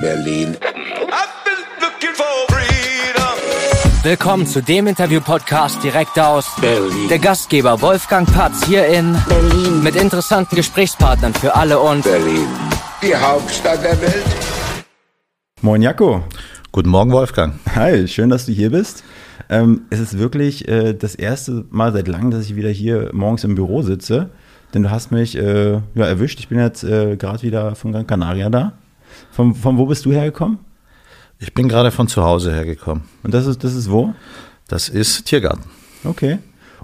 Berlin. Willkommen zu dem Interview-Podcast direkt aus Berlin. der Gastgeber Wolfgang Patz hier in Berlin. mit interessanten Gesprächspartnern für alle und Berlin. Die Hauptstadt der Welt. Moin Jaco. Guten Morgen, Wolfgang. Hi, schön, dass du hier bist. Ähm, es ist wirklich äh, das erste Mal seit langem, dass ich wieder hier morgens im Büro sitze. Denn du hast mich äh, ja, erwischt. Ich bin jetzt äh, gerade wieder von Gran Canaria da. Von, von wo bist du hergekommen? Ich bin gerade von zu Hause hergekommen. Und das ist, das ist wo? Das ist Tiergarten. Okay.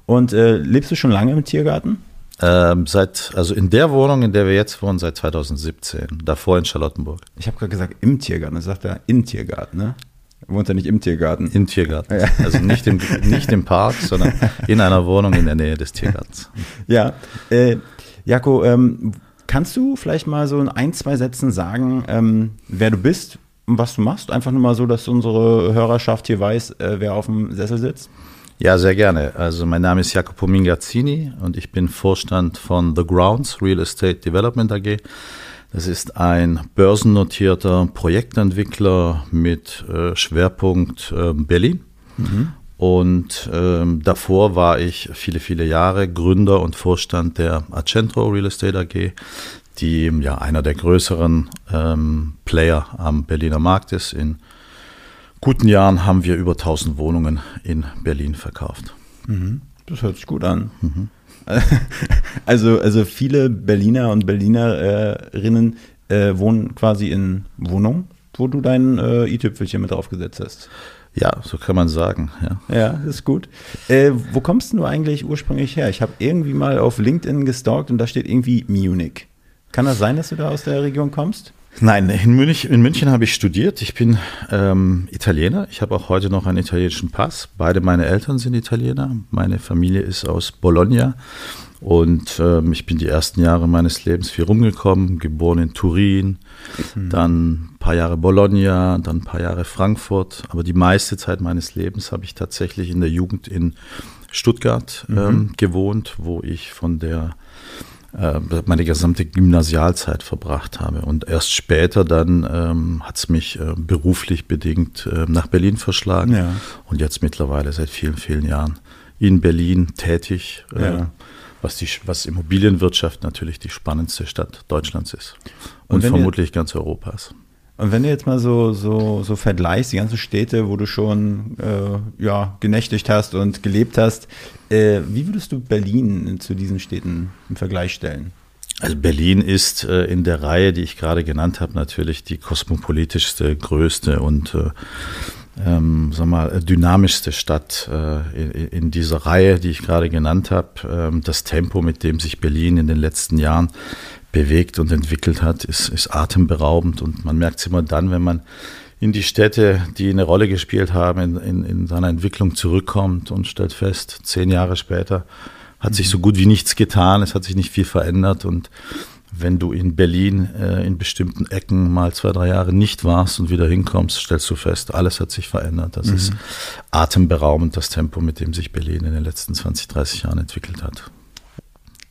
Und äh, lebst du schon lange im Tiergarten? Ähm, seit, also in der Wohnung, in der wir jetzt wohnen, seit 2017. Davor in Charlottenburg. Ich habe gerade gesagt im Tiergarten. Das sagt er in Tiergarten, ne? Du wohnst ja nicht im Tiergarten. Im Tiergarten. Ja. Also nicht im, nicht im Park, sondern in einer Wohnung in der Nähe des Tiergartens. Ja, äh, Jako, ähm, kannst du vielleicht mal so in ein, zwei Sätzen sagen, ähm, wer du bist und was du machst? Einfach nur mal so, dass unsere Hörerschaft hier weiß, äh, wer auf dem Sessel sitzt. Ja, sehr gerne. Also mein Name ist Jacopo Mingazzini und ich bin Vorstand von The Grounds Real Estate Development AG. Das ist ein börsennotierter Projektentwickler mit äh, Schwerpunkt äh, Berlin. Und ähm, davor war ich viele, viele Jahre Gründer und Vorstand der Accentro Real Estate AG, die ja einer der größeren ähm, Player am Berliner Markt ist. In guten Jahren haben wir über 1000 Wohnungen in Berlin verkauft. Das hört sich gut an. Also, also viele Berliner und Berlinerinnen äh, wohnen quasi in Wohnungen, wo du dein äh, i-Tüpfelchen mit draufgesetzt hast. Ja, so kann man sagen. Ja. Ja, ist gut. Äh, wo kommst du eigentlich ursprünglich her? Ich habe irgendwie mal auf LinkedIn gestalkt und da steht irgendwie Munich. Kann das sein, dass du da aus der Region kommst? Nein, in München, in München habe ich studiert. Ich bin ähm, Italiener. Ich habe auch heute noch einen italienischen Pass. Beide meine Eltern sind Italiener. Meine Familie ist aus Bologna. Und ähm, ich bin die ersten Jahre meines Lebens viel rumgekommen, geboren in Turin, dann ein paar Jahre Bologna, dann ein paar Jahre Frankfurt. Aber die meiste Zeit meines Lebens habe ich tatsächlich in der Jugend in Stuttgart ähm, gewohnt, wo ich von der äh, meine gesamte Gymnasialzeit verbracht habe. Und erst später dann ähm, hat es mich äh, beruflich bedingt äh, nach Berlin verschlagen. Ja. Und jetzt mittlerweile seit vielen, vielen Jahren in Berlin tätig, äh, Ja. Was, die, was Immobilienwirtschaft natürlich die spannendste Stadt Deutschlands ist. Und Und, wenn ihr- vermutlich ganz Europas. Und wenn du jetzt mal so, so, so vergleichst, die ganzen Städte, wo du schon äh, ja, genächtigt hast und gelebt hast, äh, wie würdest du Berlin zu diesen Städten im Vergleich stellen? Also Berlin ist äh, in der Reihe, die ich gerade genannt habe, natürlich die kosmopolitischste, größte und äh, ähm, sag mal, dynamischste Stadt äh, in, in dieser Reihe, die ich gerade genannt habe. Ähm, das Tempo, mit dem sich Berlin in den letzten Jahren bewegt und entwickelt hat, ist, ist atemberaubend und man merkt es immer dann, wenn man in die Städte, die eine Rolle gespielt haben, in, in, in seiner Entwicklung zurückkommt und stellt fest, zehn Jahre später hat sich so gut wie nichts getan, es hat sich nicht viel verändert und wenn du in Berlin äh, in bestimmten Ecken mal zwei, drei Jahre nicht warst und wieder hinkommst, stellst du fest, alles hat sich verändert. Das ist atemberaubend, das Tempo, mit dem sich Berlin in den letzten 20, 30 Jahren entwickelt hat.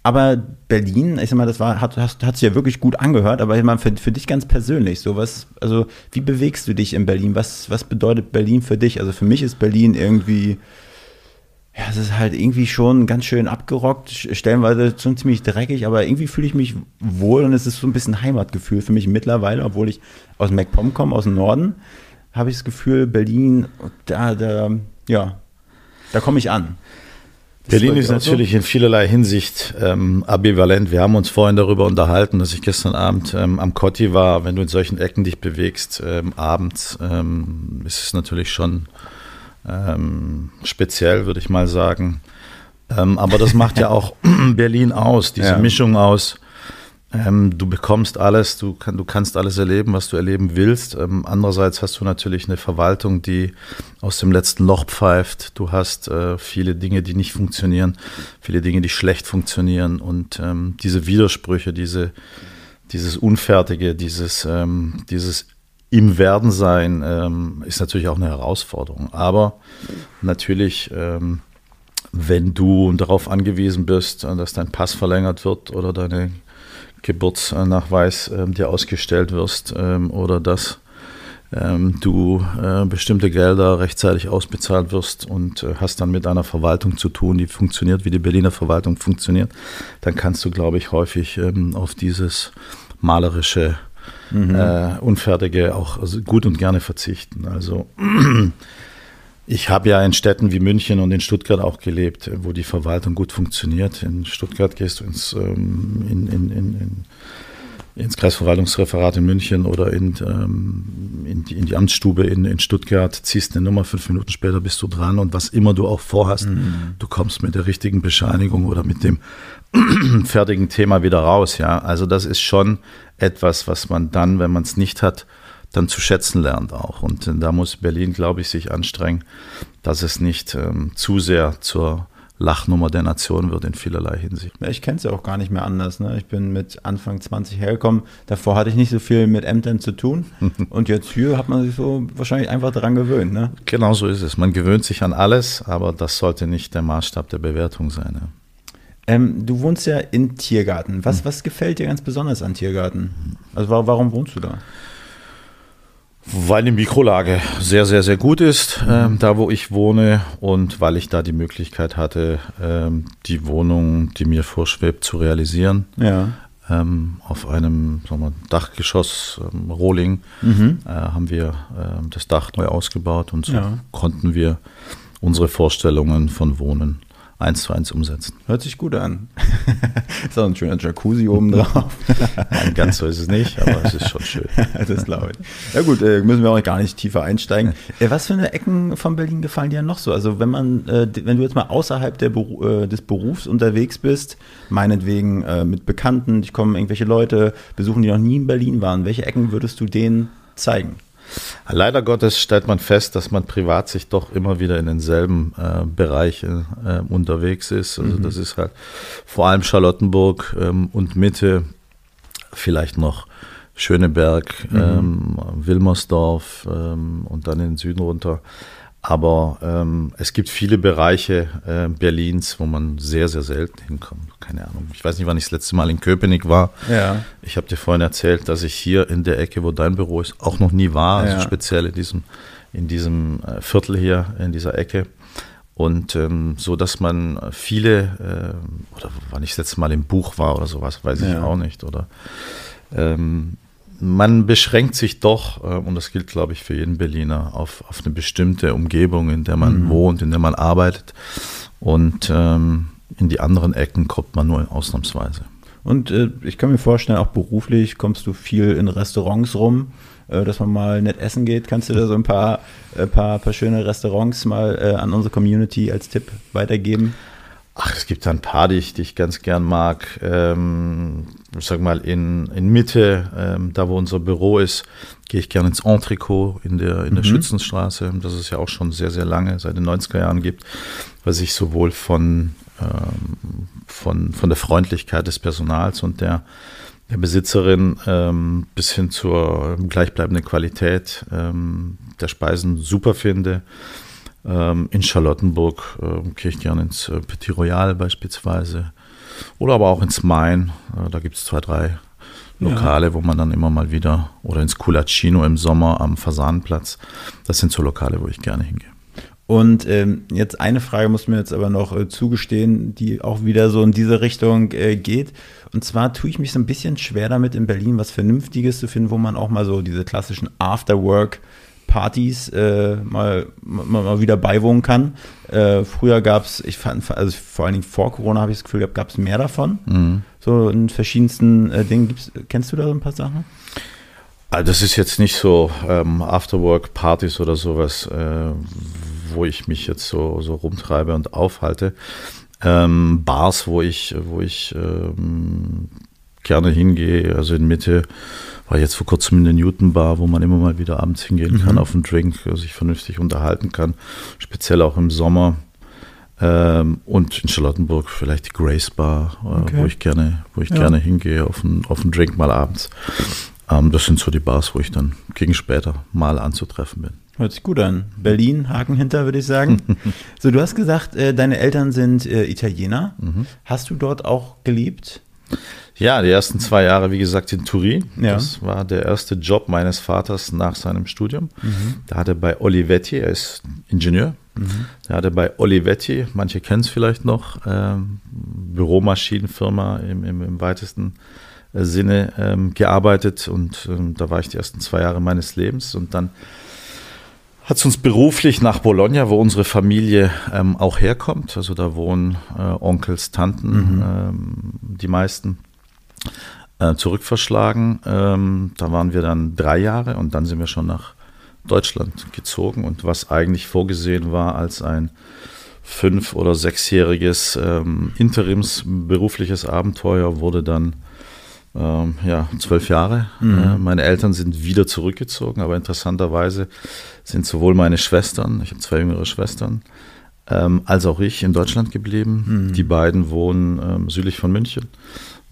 Aber Berlin, ich sag mal, das war, hat, hast, hat sich ja wirklich gut angehört, aber ich meine, für, für dich ganz persönlich, so was, also wie bewegst du dich in Berlin? Was, was bedeutet Berlin für dich? Also für mich ist Berlin irgendwie, ja, es ist halt irgendwie schon ganz schön abgerockt, stellenweise schon ziemlich dreckig, aber irgendwie fühle ich mich wohl und es ist so ein bisschen Heimatgefühl für mich mittlerweile, obwohl ich aus MacPom komme, aus dem Norden, habe ich das Gefühl, Berlin, da, da, ja, da komme ich an. Das Berlin ist auch so? natürlich in vielerlei Hinsicht ähm, ambivalent. Wir haben uns vorhin darüber unterhalten, dass ich gestern Abend ähm, am Kotti war. Wenn du in solchen Ecken dich bewegst, ähm, abends, ähm, ist es natürlich schon ähm, speziell, würde ich mal sagen. Ähm, aber das macht ja auch Berlin aus, diese Ja. Mischung aus. Ähm, du bekommst alles, du, kann, du kannst alles erleben, was du erleben willst. Ähm, andererseits hast du natürlich eine Verwaltung, die aus dem letzten Loch pfeift. Du hast äh, viele Dinge, die nicht funktionieren, viele Dinge, die schlecht funktionieren. Und ähm, diese Widersprüche, diese, dieses Unfertige, dieses, ähm, dieses im Werden sein, ähm, ist natürlich auch eine Herausforderung. Aber natürlich, ähm, wenn du darauf angewiesen bist, dass dein Pass verlängert wird oder deine Geburtsnachweis ähm, dir ausgestellt wirst ähm, oder dass ähm, du äh, bestimmte Gelder rechtzeitig ausbezahlt wirst und äh, hast dann mit einer Verwaltung zu tun, die funktioniert, wie die Berliner Verwaltung funktioniert, dann kannst du, glaube ich, häufig ähm, auf dieses malerische, mhm. äh, unfertige auch gut und gerne verzichten. Also ich habe ja in Städten wie München und in Stuttgart auch gelebt, wo die Verwaltung gut funktioniert. In Stuttgart gehst du ins, ähm, in, in, in, ins Kreisverwaltungsreferat in München oder in, ähm, die, in die Amtsstube in, in Stuttgart, ziehst eine Nummer, fünf Minuten später bist du dran und was immer du auch vorhast, mhm. du kommst mit der richtigen Bescheinigung oder mit dem fertigen Thema wieder raus. Ja, also das ist schon etwas, was man dann, wenn man es nicht hat, dann zu schätzen lernt auch. Und da muss Berlin, glaube ich, sich anstrengen, dass es nicht ähm, zu sehr zur Lachnummer der Nation wird in vielerlei Hinsicht. Ich kenne es ja auch gar nicht mehr anders. Ne? Ich bin mit Anfang 20 hergekommen. Davor hatte ich nicht so viel mit Ämtern zu tun. Und jetzt hier hat man sich so wahrscheinlich einfach daran gewöhnt. Ne? Genau so ist es. Man gewöhnt sich an alles, aber das sollte nicht der Maßstab der Bewertung sein. Ne? Ähm, du wohnst ja in Tiergarten. Was, was gefällt dir ganz besonders an Tiergarten? Also warum wohnst du da? Weil die Mikrolage sehr, sehr, sehr gut ist, ähm, da wo ich wohne und weil ich da die Möglichkeit hatte, ähm, die Wohnung, die mir vorschwebt, zu realisieren. Ja. Ähm, auf einem wir, Dachgeschoss, ähm, Rohling, mhm. äh, haben wir äh, das Dach neu ausgebaut und so ja. konnten wir unsere Vorstellungen von Wohnen eins zu eins umsetzen. Hört sich gut an. ist auch ein schöner Jacuzzi oben drauf. Nein, ganz so ist es nicht, aber es ist schon schön. das glaube ich. Ja gut, äh, müssen wir auch gar nicht tiefer einsteigen. Äh, was für eine Ecken von Berlin gefallen dir noch so? Also wenn man, äh, wenn du jetzt mal außerhalb der, des Berufs unterwegs bist, meinetwegen mit Bekannten, ich kommen irgendwelche Leute, besuchen, die noch nie in Berlin waren, welche Ecken würdest du denen zeigen? Leider Gottes stellt man fest, dass man privat sich doch immer wieder in denselben äh, Bereichen äh, unterwegs ist. Also mhm. das ist halt vor allem Charlottenburg ähm, und Mitte, vielleicht noch Schöneberg, mhm. ähm, Wilmersdorf ähm, und dann in den Süden runter. Aber ähm, es gibt viele Bereiche äh, Berlins, wo man sehr, sehr selten hinkommt. Keine Ahnung. Ich weiß nicht, wann ich das letzte Mal in Köpenick war. Ja. Ich habe dir vorhin erzählt, dass ich hier in der Ecke, wo dein Büro ist, auch noch nie war. Also ja. speziell in diesem, in diesem äh, Viertel hier, in dieser Ecke. Und ähm, so, dass man viele, äh, oder wann ich das letzte Mal im Buch war oder sowas, weiß ich ja. auch nicht. Oder ähm, man beschränkt sich doch, äh, und das gilt, glaube ich, für jeden Berliner, auf, auf eine bestimmte Umgebung, in der man mhm. wohnt, in der man arbeitet. Und ähm, in die anderen Ecken kommt man nur ausnahmsweise. Und äh, ich kann mir vorstellen, auch beruflich kommst du viel in Restaurants rum, äh, dass man mal nett essen geht. Kannst du da so ein paar, äh, paar, paar schöne Restaurants mal äh, an unsere Community als Tipp weitergeben? Ach, es gibt ein paar, die ich, die ich ganz gern mag. Ähm, ich sag mal, in, in Mitte, ähm, da wo unser Büro ist, gehe ich gerne ins Entrecot in der, in der mhm. Schützenstraße, das es ja auch schon sehr, sehr lange, seit den 90er Jahren gibt, was sich sowohl von, ähm, von, von der Freundlichkeit des Personals und der, der Besitzerin ähm, bis hin zur gleichbleibenden Qualität ähm, der Speisen super finde. Ähm, in Charlottenburg äh, gehe ich gerne ins äh, Petit Royal beispielsweise. Oder aber auch ins Main. Äh, da gibt es zwei, drei Lokale, ja. wo man dann immer mal wieder, oder ins Culaccino im Sommer am Fasanenplatz. Das sind so Lokale, wo ich gerne hingehe. Und ähm, jetzt eine Frage muss mir jetzt aber noch äh, zugestehen, die auch wieder so in diese Richtung äh, geht. Und zwar tue ich mich so ein bisschen schwer damit, in Berlin was Vernünftiges zu finden, wo man auch mal so diese klassischen Afterwork- Partys äh, mal, mal, mal, wieder beiwohnen kann. Äh, früher gab es, ich fand, also vor allen Dingen vor Corona habe ich das Gefühl gab es mehr davon. Mhm. So in verschiedensten äh, Dingen. Gibt's, kennst du da so ein paar Sachen? Also das ist jetzt nicht so ähm, Afterwork-Partys oder sowas, äh, wo ich mich jetzt so, so rumtreibe und aufhalte. Ähm, Bars, wo ich, wo ich ähm, gerne hingehe, also in Mitte war jetzt vor kurzem in der Newton Bar, wo man immer mal wieder abends hingehen kann mhm. auf einen Drink, sich vernünftig unterhalten kann, speziell auch im Sommer. Ähm, und in Charlottenburg vielleicht die Grace Bar, äh, okay. wo ich gerne, wo ich ja. gerne hingehe auf einen, auf einen Drink mal abends. Ähm, das sind so die Bars, wo ich dann gegen später mal anzutreffen bin. Hört sich gut an. Berlin, Haken hinter, würde ich sagen. so, du hast gesagt, äh, deine Eltern sind äh, Italiener. Mhm. Hast du dort auch gelebt? Ja, die ersten zwei Jahre, wie gesagt, in Turin. Ja. Das war der erste Job meines Vaters nach seinem Studium. Da hat er bei Olivetti, er ist Ingenieur, da hat er bei Olivetti, manche kennen es vielleicht noch, ähm, Büromaschinenfirma im, im, im weitesten äh, Sinne ähm, gearbeitet und ähm, da war ich die ersten zwei Jahre meines Lebens und dann hat es uns beruflich nach Bologna, wo unsere Familie ähm, auch herkommt, also da wohnen äh, Onkels, Tanten, ähm, die meisten, äh, zurückverschlagen. Ähm, da waren wir dann drei Jahre und dann sind wir schon nach Deutschland gezogen und was eigentlich vorgesehen war als ein fünf- oder sechsjähriges ähm, interimsberufliches Abenteuer, wurde dann ähm, ja, zwölf Jahre. Äh, meine Eltern sind wieder zurückgezogen, aber interessanterweise sind sowohl meine Schwestern, ich habe zwei jüngere Schwestern, ähm, als auch ich in Deutschland geblieben. Die beiden wohnen ähm, südlich von München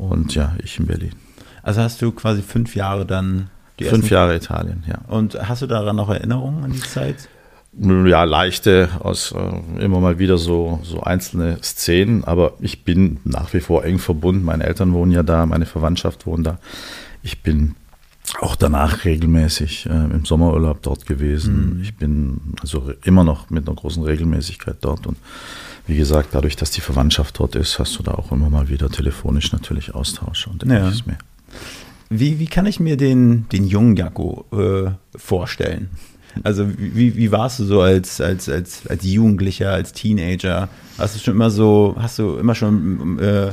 und ja, ich in Berlin. Also hast du quasi fünf Jahre dann die Fünf Jahre Italien, ja. Und hast du daran noch Erinnerungen an die Zeit? Ja, leichte, aus äh, immer mal wieder so, so einzelne Szenen, aber ich bin nach wie vor eng verbunden. Meine Eltern wohnen ja da, meine Verwandtschaft wohnt da. Ich bin auch danach regelmäßig äh, im Sommerurlaub dort gewesen. Ich bin also immer noch mit einer großen Regelmäßigkeit dort und wie gesagt, dadurch, dass die Verwandtschaft dort ist, hast du da auch immer mal wieder telefonisch natürlich Austausche und Ja. ähnliches mehr. Wie, wie kann ich mir den, den jungen Jaco äh, vorstellen? Also wie, wie warst du so als, als, als, als Jugendlicher, als Teenager? Hast du schon immer so, hast du immer schon äh,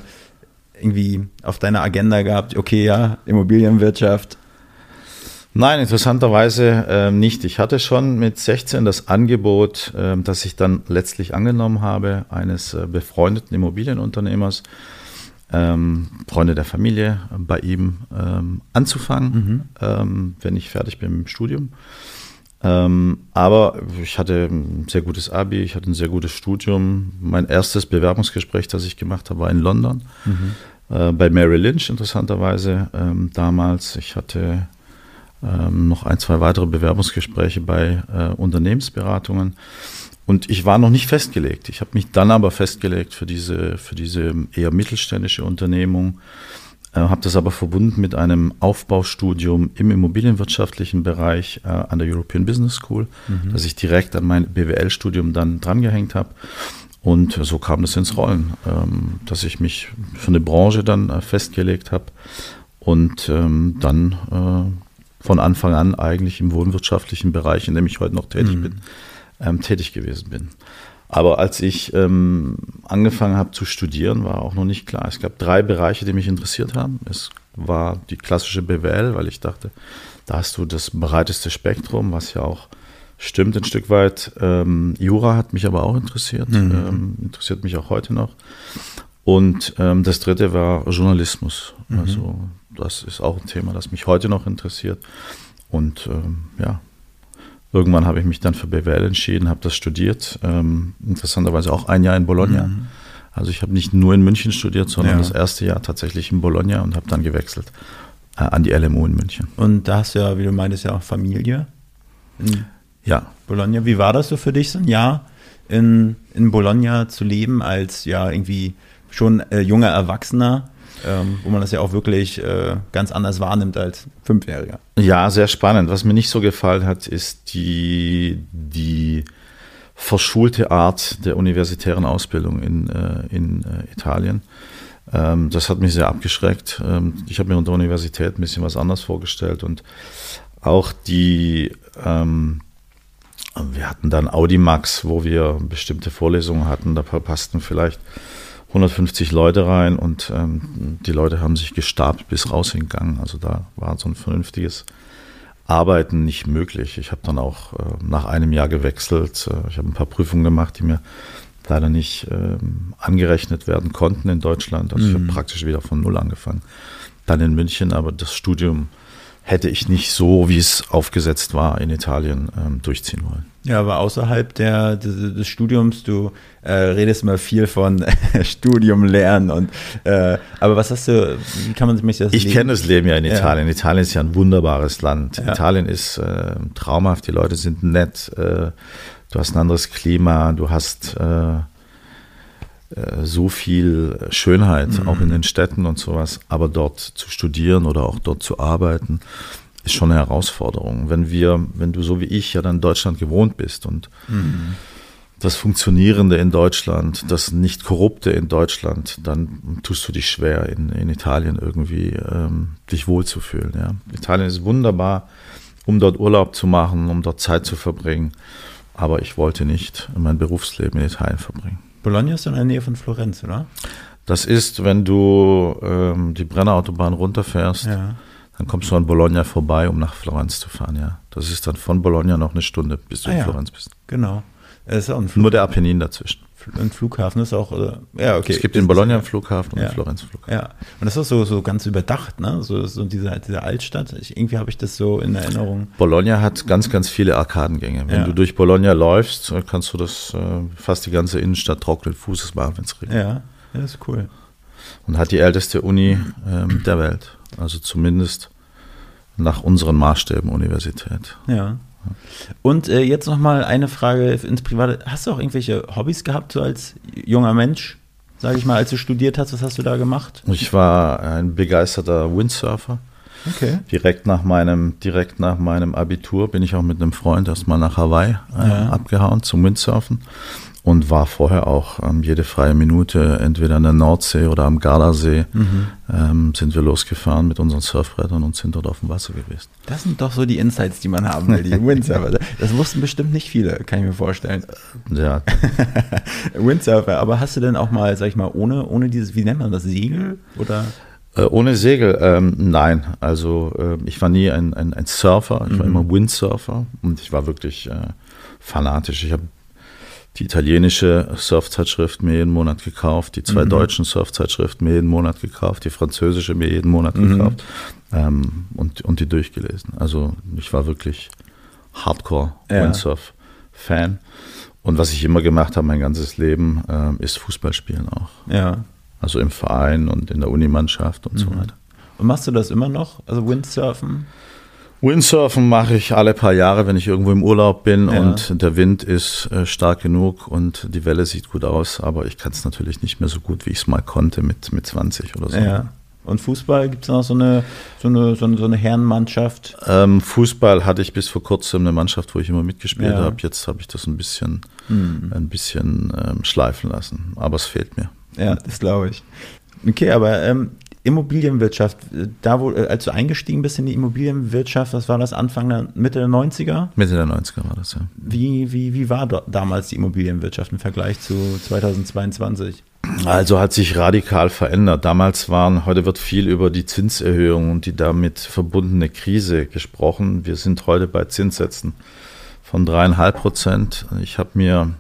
irgendwie auf deiner Agenda gehabt, okay, ja, Immobilienwirtschaft, Nein, interessanterweise ähm, nicht. Ich hatte schon mit 16 das Angebot, ähm, das ich dann letztlich angenommen habe, eines äh, befreundeten Immobilienunternehmers, ähm, Freunde der Familie, äh, bei ihm ähm, anzufangen, ähm, wenn ich fertig bin mit dem Studium. Ähm, aber ich hatte ein sehr gutes Abi, ich hatte ein sehr gutes Studium. Mein erstes Bewerbungsgespräch, das ich gemacht habe, war in London, äh, bei Mary Lynch interessanterweise ähm, damals. Ich hatte ähm, noch ein, zwei weitere Bewerbungsgespräche bei äh, Unternehmensberatungen. Und ich war noch nicht festgelegt. Ich habe mich dann aber festgelegt für diese, für diese eher mittelständische Unternehmung, äh, habe das aber verbunden mit einem Aufbaustudium im immobilienwirtschaftlichen Bereich äh, an der European Business School, das ich direkt an mein BWL-Studium dann drangehängt habe. Und so kam das ins Rollen, ähm, dass ich mich für eine Branche dann äh, festgelegt habe und ähm, dann äh, von Anfang an eigentlich im wohnwirtschaftlichen Bereich, in dem ich heute noch tätig bin, ähm, tätig gewesen bin. Aber als ich ähm, angefangen habe zu studieren, war auch noch nicht klar. Es gab drei Bereiche, die mich interessiert haben. Es war die klassische BWL, weil ich dachte, da hast du das breiteste Spektrum, was ja auch stimmt ein Stück weit. Ähm, Jura hat mich aber auch interessiert, ähm, interessiert mich auch heute noch. Und ähm, das dritte war Journalismus. Also das ist auch ein Thema, das mich heute noch interessiert. Und ähm, ja, irgendwann habe ich mich dann für BWL entschieden, habe das studiert. Ähm, interessanterweise auch ein Jahr in Bologna. Also ich habe nicht nur in München studiert, sondern Ja. das erste Jahr tatsächlich in Bologna und habe dann gewechselt äh, an die LMU in München. Und da hast du ja, wie du meintest, ja auch Familie in Ja, Bologna. Wie war das so für dich, so ein Jahr in, in Bologna zu leben als ja irgendwie schon äh, junger Erwachsener, ähm, wo man das ja auch wirklich äh, ganz anders wahrnimmt als Fünfjähriger? Ja, sehr spannend. Was mir nicht so gefallen hat, ist die, die verschulte Art der universitären Ausbildung in, äh, in äh, Italien. Ähm, das hat mich sehr abgeschreckt. Ähm, ich habe mir unter Universität ein bisschen was anderes vorgestellt und auch die, ähm, wir hatten dann Audimax, wo wir bestimmte Vorlesungen hatten, da passten vielleicht 150 Leute rein und ähm, die Leute haben sich gestapelt bis rausgegangen. Also da war so ein vernünftiges Arbeiten nicht möglich. Ich habe dann auch äh, nach einem Jahr gewechselt. Äh, ich habe ein paar Prüfungen gemacht, die mir leider nicht ähm, angerechnet werden konnten in Deutschland. Also ich habe praktisch wieder von Null angefangen. Dann in München, aber das Studium hätte ich nicht so, wie es aufgesetzt war in Italien, ähm, durchziehen wollen. Ja, aber außerhalb der, des, des Studiums, du äh, redest immer viel von Studium lernen und äh, aber was hast du, wie kann man sich das Ich kenne das Leben ja in Ja. Italien. Italien ist ja ein wunderbares Land. Ja. Italien ist äh, traumhaft, die Leute sind nett, äh, du hast ein anderes Klima, du hast äh, so viel Schönheit, mhm. auch in den Städten und sowas, aber dort zu studieren oder auch dort zu arbeiten, ist schon eine Herausforderung. Wenn wir, wenn du so wie ich ja dann in Deutschland gewohnt bist und mhm. das Funktionierende in Deutschland, das nicht Korrupte in Deutschland, dann tust du dich schwer, in, in Italien irgendwie ähm, dich wohlzufühlen. Ja. Italien ist wunderbar, um dort Urlaub zu machen, um dort Zeit zu verbringen. Aber ich wollte nicht mein Berufsleben in Italien verbringen. Bologna ist in der Nähe von Florenz, oder? Das ist, wenn du ähm, die Brennerautobahn runterfährst. Ja dann kommst du an Bologna vorbei, um nach Florenz zu fahren, ja. Das ist dann von Bologna noch eine Stunde, bis du ah, in Florenz bist. Genau. Nur der Apennin dazwischen. Ein Flughafen ist auch, äh, ja, okay. Es gibt in Bologna einen Flughafen und ja. einen Florenz Flughafen. Ja, und das ist so, so ganz überdacht, ne? So, so diese, diese Altstadt. Ich, irgendwie habe ich das so in Erinnerung. Bologna hat ganz, ganz viele Arkadengänge. Wenn ja. du durch Bologna läufst, kannst du das äh, fast die ganze Innenstadt trocknen Fußes machen, wenn es regnet. Ja, ja, das ist cool. Und hat die älteste Uni ähm, der Welt. Also zumindest nach unseren Maßstäben Universität. Ja. Und äh, jetzt noch mal eine Frage ins Private. Hast du auch irgendwelche Hobbys gehabt, so als junger Mensch, sage ich mal, als du studiert hast? Was hast du da gemacht? Ich war ein begeisterter Windsurfer. Okay. Direkt nach meinem, direkt nach meinem Abitur bin ich auch mit einem Freund erstmal nach Hawaii äh, ja. abgehauen zum Windsurfen und war vorher auch ähm, jede freie Minute entweder an der Nordsee oder am Gardasee mhm. ähm, sind wir losgefahren mit unseren Surfbrettern und sind dort auf dem Wasser gewesen. Das sind doch so die Insights, die man haben will, die Windsurfer. Das wussten bestimmt nicht viele, kann ich mir vorstellen. Ja. Windsurfer, aber hast du denn auch mal, sag ich mal, ohne, ohne dieses, wie nennt man das, Segel oder? Äh, ohne Segel, ähm, nein. Also äh, ich war nie ein, ein, ein Surfer, ich mhm. war immer Windsurfer und ich war wirklich äh, fanatisch. Ich habe die italienische Surfzeitschrift mir jeden Monat gekauft, die zwei mhm. deutschen Surfzeitschriften mir jeden Monat gekauft, die französische mir jeden Monat mhm. gekauft ähm, und, und die durchgelesen. Also ich war wirklich Hardcore-Windsurf-Fan. Und was ich immer gemacht habe, mein ganzes Leben, ähm, ist Fußball spielen auch. Ja. Also im Verein und in der Unimannschaft und mhm. so weiter. Und machst du das immer noch? Also Windsurfen? Windsurfen mache ich alle paar Jahre, wenn ich irgendwo im Urlaub bin ja. und der Wind ist äh, stark genug und die Welle sieht gut aus, aber ich kann es natürlich nicht mehr so gut, wie ich es mal konnte mit, mit 20 oder so. Ja. Und Fußball, gibt es noch so eine, so eine, so eine, so eine Herrenmannschaft? Ähm, Fußball hatte ich bis vor kurzem eine Mannschaft, wo ich immer mitgespielt ja. habe. Jetzt habe ich das ein bisschen, hm. ein bisschen ähm, schleifen lassen, aber es fehlt mir. Ja, das glaube ich. Okay, aber ähm, Immobilienwirtschaft, da wo, äh, als du eingestiegen bist in die Immobilienwirtschaft, was war das, Anfang der, Mitte der 90er? Mitte der 90er war das, ja. Wie, wie, wie war damals die Immobilienwirtschaft im Vergleich zu 2022? Also hat sich radikal verändert. Damals waren, heute wird viel über die Zinserhöhung und die damit verbundene Krise gesprochen. Wir sind heute bei Zinssätzen von dreieinhalb Prozent. Ich habe mir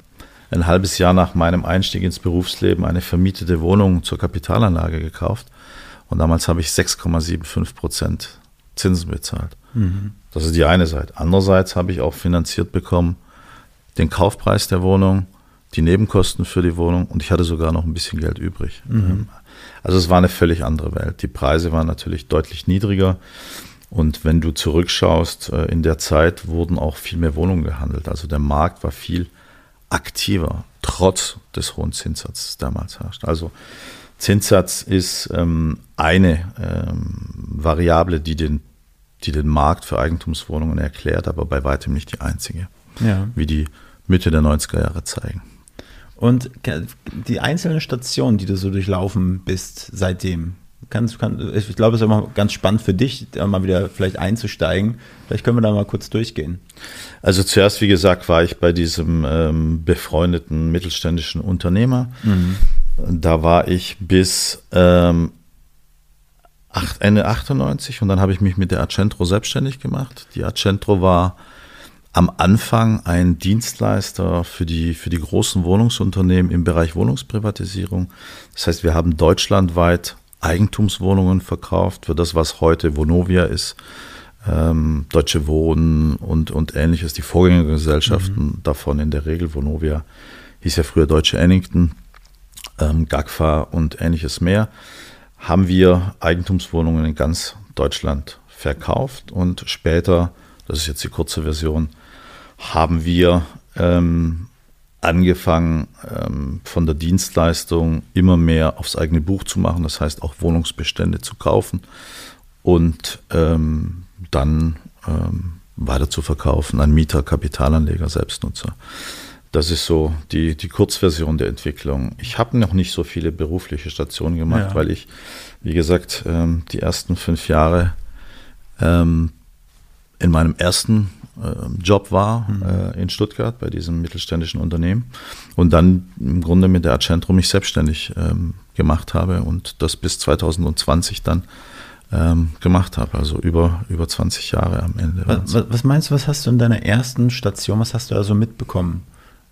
ein halbes Jahr nach meinem Einstieg ins Berufsleben eine vermietete Wohnung zur Kapitalanlage gekauft und damals habe ich 6,75 Prozent Zinsen bezahlt. Mhm. Das ist die eine Seite. Andererseits habe ich auch finanziert bekommen den Kaufpreis der Wohnung, die Nebenkosten für die Wohnung und ich hatte sogar noch ein bisschen Geld übrig. Mhm. Also es war eine völlig andere Welt. Die Preise waren natürlich deutlich niedriger. Und wenn du zurückschaust, äh, in der Zeit wurden auch viel mehr Wohnungen gehandelt. Also der Markt war viel aktiver, trotz des hohen Zinssatzes damals herrscht. Also Zinssatz ist ähm, eine ähm, Variable, die den, die den Markt für Eigentumswohnungen erklärt, aber bei weitem nicht die einzige, ja. wie die Mitte der 90er Jahre zeigen. Und die einzelnen Stationen, die du so durchlaufen bist seitdem, kannst, kann, ich glaube, es ist immer ganz spannend für dich, da mal wieder vielleicht einzusteigen. Vielleicht können wir da mal kurz durchgehen. Also zuerst, wie gesagt, war ich bei diesem ähm, befreundeten mittelständischen Unternehmer. Mhm. Da war ich bis ähm, acht, Ende 98 und dann habe ich mich mit der Accentro selbstständig gemacht. Die Accentro war am Anfang ein Dienstleister für die, für die großen Wohnungsunternehmen im Bereich Wohnungsprivatisierung. Das heißt, wir haben deutschlandweit Eigentumswohnungen verkauft für das, was heute Vonovia ist. Ähm, Deutsche Wohnen und, und ähnliches, die Vorgängergesellschaften mhm. davon in der Regel. Vonovia hieß ja früher Deutsche Ennington ähm, GAGFA und ähnliches mehr, haben wir Eigentumswohnungen in ganz Deutschland verkauft und später, das ist jetzt die kurze Version, haben wir ähm, angefangen ähm, von der Dienstleistung immer mehr aufs eigene Buch zu machen, das heißt auch Wohnungsbestände zu kaufen und ähm, dann ähm, weiter zu verkaufen an Mieter, Kapitalanleger, Selbstnutzer. Das ist so die, die Kurzversion der Entwicklung. Ich habe noch nicht so viele berufliche Stationen gemacht, ja. weil ich, wie gesagt, ähm, die ersten fünf Jahre ähm, in meinem ersten äh, Job war mhm. äh, in Stuttgart bei diesem mittelständischen Unternehmen und dann im Grunde mit der Accentro mich selbstständig ähm, gemacht habe und das bis 2020 dann ähm, gemacht habe, also über, über 20 Jahre am Ende. Was, was, meinst du, was hast du in deiner ersten Station, was hast du also mitbekommen?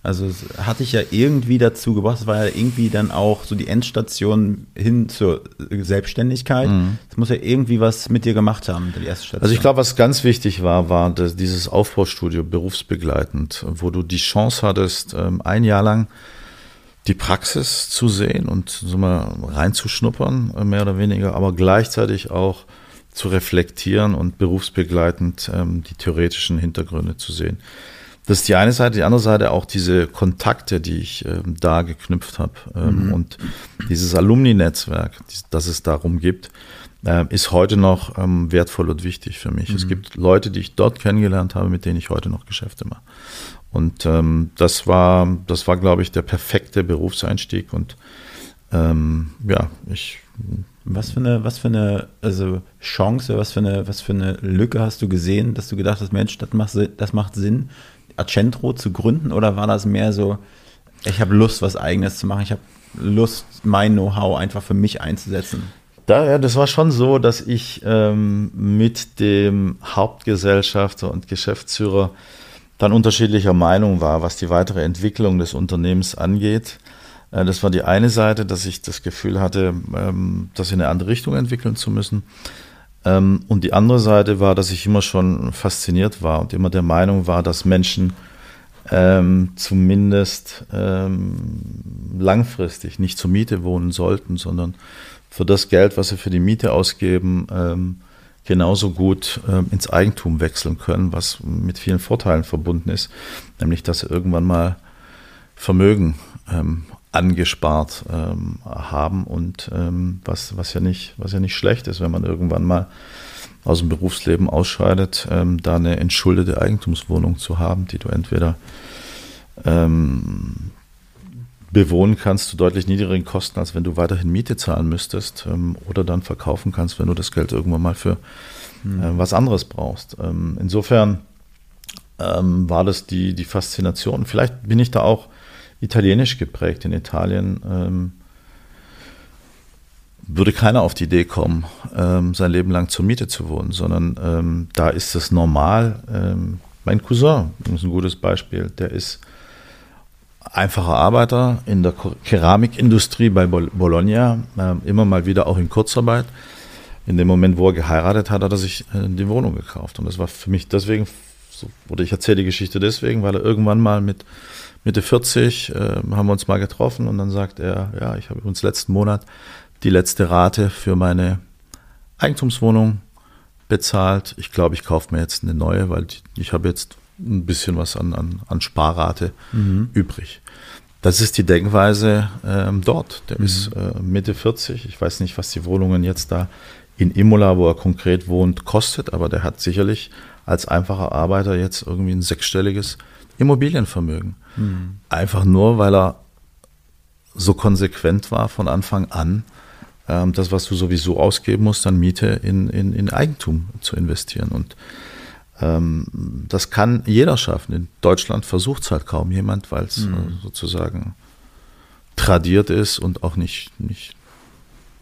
Also es hat dich ja irgendwie dazu gebracht, es war ja irgendwie dann auch so die Endstation hin zur Selbstständigkeit. Mhm. Das muss ja irgendwie was mit dir gemacht haben, die erste Station. Also ich glaube, was ganz wichtig war, war dieses Aufbaustudio berufsbegleitend, wo du die Chance hattest, ähm, ein Jahr lang die Praxis zu sehen und so mal reinzuschnuppern, äh, mehr oder weniger, aber gleichzeitig auch zu reflektieren und berufsbegleitend ähm, die theoretischen Hintergründe zu sehen. Das ist die eine Seite, die andere Seite auch diese Kontakte, die ich ähm, da geknüpft habe ähm, mhm. und dieses Alumni-Netzwerk, das es darum gibt, äh, ist heute noch ähm, wertvoll und wichtig für mich. Mhm. Es gibt Leute, die ich dort kennengelernt habe, mit denen ich heute noch Geschäfte mache. Und ähm, das war, das war, glaube ich, der perfekte Berufseinstieg und ähm, ja, ich was für eine, was für eine, also Chance, was für eine, was für eine Lücke hast du gesehen, dass du gedacht hast, Mensch, das macht, das macht Sinn, Accentro zu gründen oder war das mehr so, ich habe Lust, was Eigenes zu machen, ich habe Lust, mein Know-how einfach für mich einzusetzen? Da, ja, das war schon so, dass ich ähm, mit dem Hauptgesellschafter und Geschäftsführer dann unterschiedlicher Meinung war, was die weitere Entwicklung des Unternehmens angeht. Äh, das war die eine Seite, dass ich das Gefühl hatte, ähm, das in eine andere Richtung entwickeln zu müssen. Ähm, und die andere Seite war, dass ich immer schon fasziniert war und immer der Meinung war, dass Menschen ähm, zumindest ähm, langfristig nicht zur Miete wohnen sollten, sondern für das Geld, was sie für die Miete ausgeben, ähm, genauso gut ähm, ins Eigentum wechseln können, was mit vielen Vorteilen verbunden ist, nämlich dass sie irgendwann mal Vermögen ähm, angespart ähm, haben und ähm, was, was, ja nicht, was ja nicht schlecht ist, wenn man irgendwann mal aus dem Berufsleben ausscheidet, ähm, da eine entschuldete Eigentumswohnung zu haben, die du entweder ähm, bewohnen kannst zu deutlich niedrigeren Kosten, als wenn du weiterhin Miete zahlen müsstest ähm, oder dann verkaufen kannst, wenn du das Geld irgendwann mal für mhm. äh, was anderes brauchst. Ähm, insofern war das die, die Faszination. Vielleicht bin ich da auch italienisch geprägt. In Italien ähm, würde keiner auf die Idee kommen, ähm, sein Leben lang zur Miete zu wohnen, sondern ähm, da ist es normal. Ähm, mein Cousin ist ein gutes Beispiel, der ist einfacher Arbeiter in der Keramikindustrie bei Bologna, äh, immer mal wieder auch in Kurzarbeit. In dem Moment, wo er geheiratet hat, hat er sich äh, die Wohnung gekauft. Und das war für mich deswegen, so, oder ich erzähle die Geschichte deswegen, weil er irgendwann mal mit Mitte 40 äh, haben wir uns mal getroffen und dann sagt er, ja, ich habe uns letzten Monat die letzte Rate für meine Eigentumswohnung bezahlt. Ich glaube, ich kaufe mir jetzt eine neue, weil ich habe jetzt ein bisschen was an, an, an Sparrate mhm. übrig. Das ist die Denkweise ähm, dort. Der mhm. ist äh, Mitte 40. Ich weiß nicht, was die Wohnungen jetzt da in Imola, wo er konkret wohnt, kostet, aber der hat sicherlich als einfacher Arbeiter jetzt irgendwie ein sechsstelliges Immobilienvermögen. Mhm. Einfach nur, weil er so konsequent war von Anfang an, ähm, das, was du sowieso ausgeben musst, dann Miete in, in, in Eigentum zu investieren. Und ähm, das kann jeder schaffen. In Deutschland versucht es halt kaum jemand, weil es mhm. äh, sozusagen tradiert ist und auch nicht, nicht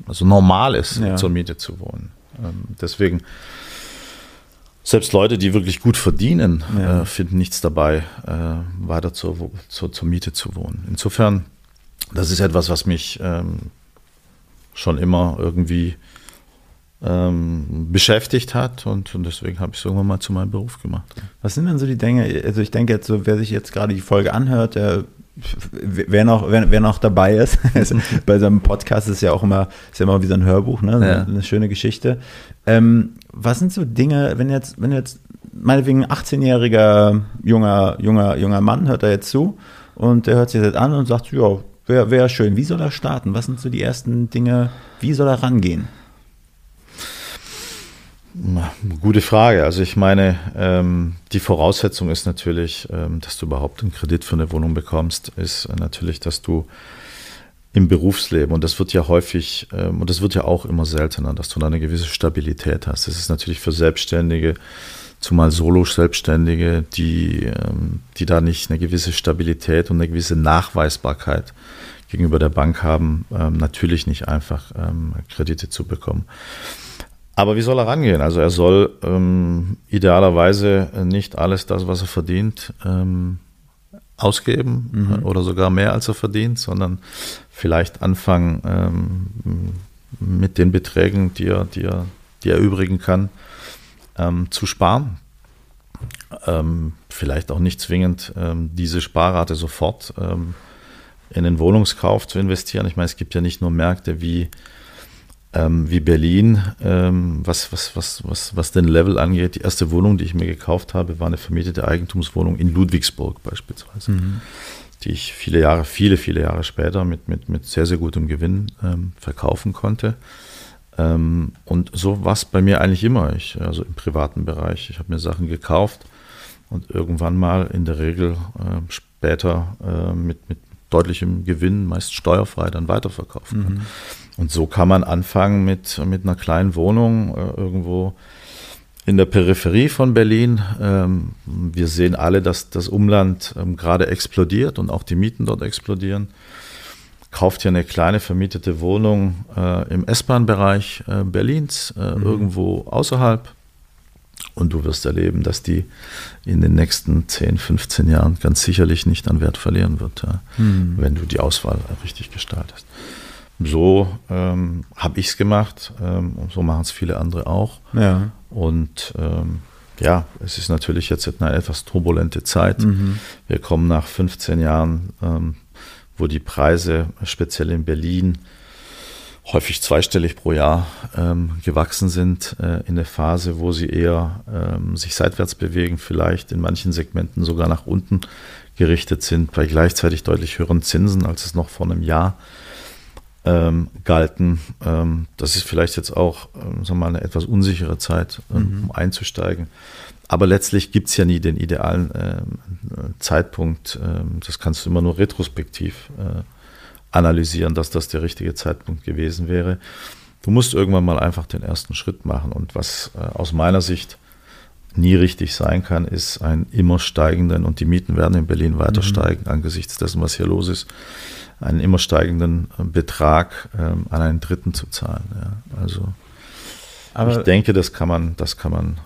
also normal ist, ja. zur Miete zu wohnen. Ähm, deswegen selbst Leute, die wirklich gut verdienen, ja. äh, finden nichts dabei, äh, weiter zur, zur, zur, Miete zu wohnen. Insofern, das ist etwas, was mich ähm, schon immer irgendwie ähm, beschäftigt hat und, und deswegen habe ich es irgendwann mal zu meinem Beruf gemacht. Was sind denn so die Dinge, also ich denke jetzt so, wer sich jetzt gerade die Folge anhört, der wer noch, wer, wer noch dabei ist, bei so einem Podcast ist ja auch immer, ist ja immer wie so ein Hörbuch, ne? Ja. Eine schöne Geschichte. Ähm, was sind so Dinge, wenn jetzt, wenn jetzt meinetwegen ein 18-jähriger junger, junger, junger Mann hört da jetzt zu und der hört sich das an und sagt, ja, wäre wär schön. Wie soll er starten? Was sind so die ersten Dinge? Wie soll er rangehen? Gute Frage. Also ich meine, ähm, die Voraussetzung ist natürlich, ähm, dass du überhaupt einen Kredit für eine Wohnung bekommst, ist natürlich, dass du im Berufsleben, und das wird ja häufig, ähm, und das wird ja auch immer seltener, dass du da eine gewisse Stabilität hast. Das ist natürlich für Selbstständige, zumal Solo-Selbstständige, die, ähm, die da nicht eine gewisse Stabilität und eine gewisse Nachweisbarkeit gegenüber der Bank haben, ähm, natürlich nicht einfach ähm, Kredite zu bekommen. Aber wie soll er rangehen? Also er soll ähm, idealerweise nicht alles das, was er verdient, ähm, ausgeben mhm. Äh, oder sogar mehr als er verdient, sondern vielleicht anfangen ähm, mit den Beträgen, die er, die er, die er übrigen kann, ähm, zu sparen. Ähm, vielleicht auch nicht zwingend ähm, diese Sparrate sofort in den Wohnungskauf zu investieren. Ich meine, es gibt ja nicht nur Märkte wie ähm, wie Berlin, ähm, was, was, was, was, was den Level angeht. Die erste Wohnung, die ich mir gekauft habe, war eine vermietete Eigentumswohnung in Ludwigsburg beispielsweise, mhm. die ich viele Jahre, viele, viele Jahre später mit, mit, mit sehr, sehr gutem Gewinn ähm, verkaufen konnte. Ähm, und so war es bei mir eigentlich immer, ich, also im privaten Bereich. Ich habe mir Sachen gekauft und irgendwann mal in der Regel äh, später äh, mit, mit deutlichem Gewinn, meist steuerfrei, dann weiterverkaufen kann. Mhm. Und so kann man anfangen mit, mit einer kleinen Wohnung äh, irgendwo in der Peripherie von Berlin. Ähm, wir sehen alle, dass das Umland ähm, gerade explodiert und auch die Mieten dort explodieren. Kauft ihr eine kleine vermietete Wohnung äh, im S-Bahn-Bereich äh, Berlins, äh, mhm. irgendwo außerhalb. Und du wirst erleben, dass die in den nächsten 10, 15 Jahren ganz sicherlich nicht an Wert verlieren wird, ja, mhm. wenn du die Auswahl richtig gestaltest. So ähm, habe ich es gemacht ähm, und so machen es viele andere auch. Ja. Und ähm, ja, es ist natürlich jetzt eine etwas turbulente Zeit. Mhm. Wir kommen nach 15 Jahren, ähm, wo die Preise speziell in Berlin häufig zweistellig pro Jahr ähm, gewachsen sind, äh, in der Phase, wo sie eher ähm, sich seitwärts bewegen, vielleicht in manchen Segmenten sogar nach unten gerichtet sind, bei gleichzeitig deutlich höheren Zinsen, als es noch vor einem Jahr ähm, galten. Ähm, das ist vielleicht jetzt auch ähm, sagen wir mal, eine etwas unsichere Zeit, ähm, mhm. um einzusteigen. Aber letztlich gibt es ja nie den idealen ähm, Zeitpunkt. Ähm, das kannst du immer nur retrospektiv äh, analysieren, dass das der richtige Zeitpunkt gewesen wäre. Du musst irgendwann mal einfach den ersten Schritt machen. Und was äh, aus meiner Sicht nie richtig sein kann, ist einen immer steigenden, und die Mieten werden in Berlin weiter mhm. steigen angesichts dessen, was hier los ist, einen immer steigenden äh, Betrag ähm, an einen Dritten zu zahlen. Ja. Also Aber ich denke, das kann man, das kann man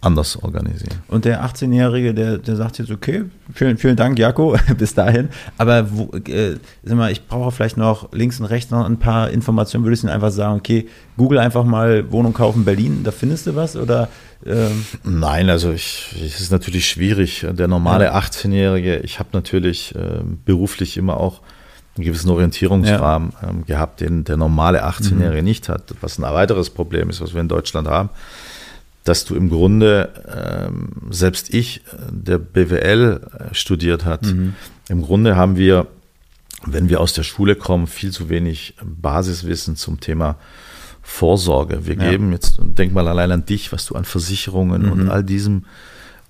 anders organisieren. Und der 18-Jährige, der, der sagt jetzt, okay, vielen, vielen Dank, Jako, bis dahin. Aber wo, äh, mal, ich brauche vielleicht noch links und rechts noch ein paar Informationen. Würdest du einfach sagen, okay, google einfach mal Wohnung kaufen Berlin, da findest du was? Oder ähm Nein, also ich, es ist natürlich schwierig. Der normale 18-Jährige, ich habe natürlich äh, beruflich immer auch einen gewissen Orientierungsrahmen ja. ähm, gehabt, den der normale 18-Jährige mhm. nicht hat. Was ein weiteres Problem ist, was wir in Deutschland haben, dass du im Grunde, ähm, selbst ich, der BWL äh, studiert hat, mhm. im Grunde haben wir, wenn wir aus der Schule kommen, viel zu wenig Basiswissen zum Thema Vorsorge. Wir ja. geben jetzt, denk mal allein an dich, was du an Versicherungen mhm. und all diesem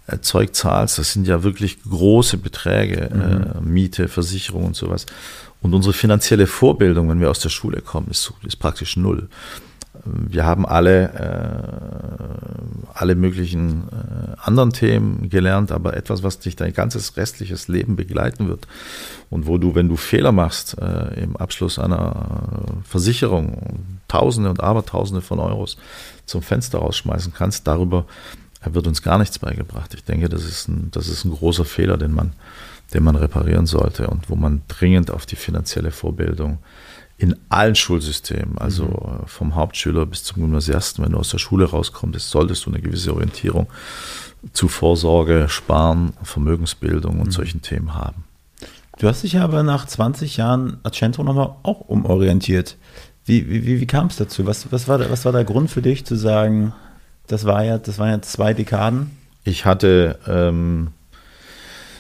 äh, Zeug zahlst. Das sind ja wirklich große Beträge, mhm. äh, Miete, Versicherung und sowas. Und unsere finanzielle Vorbildung, wenn wir aus der Schule kommen, ist, ist praktisch null. Wir haben alle, äh, alle möglichen äh, anderen Themen gelernt, aber etwas, was dich dein ganzes restliches Leben begleiten wird und wo du, wenn du Fehler machst äh, im Abschluss einer Versicherung, Tausende und Abertausende von Euros zum Fenster rausschmeißen kannst, darüber wird uns gar nichts beigebracht. Ich denke, das ist ein, das ist ein großer Fehler, den man, den man reparieren sollte und wo man dringend auf die finanzielle Vorbildung in allen Schulsystemen, also mhm. vom Hauptschüler bis zum Gymnasiasten, wenn du aus der Schule rauskommst, solltest du eine gewisse Orientierung zu Vorsorge, Sparen, Vermögensbildung und mhm. solchen Themen haben. Du hast dich aber nach 20 Jahren Accento nochmal auch umorientiert. Wie, wie, wie kam es dazu? Was, was, war der, was war der Grund für dich zu sagen, das, war ja, das waren ja zwei Dekaden? Ich hatte ähm,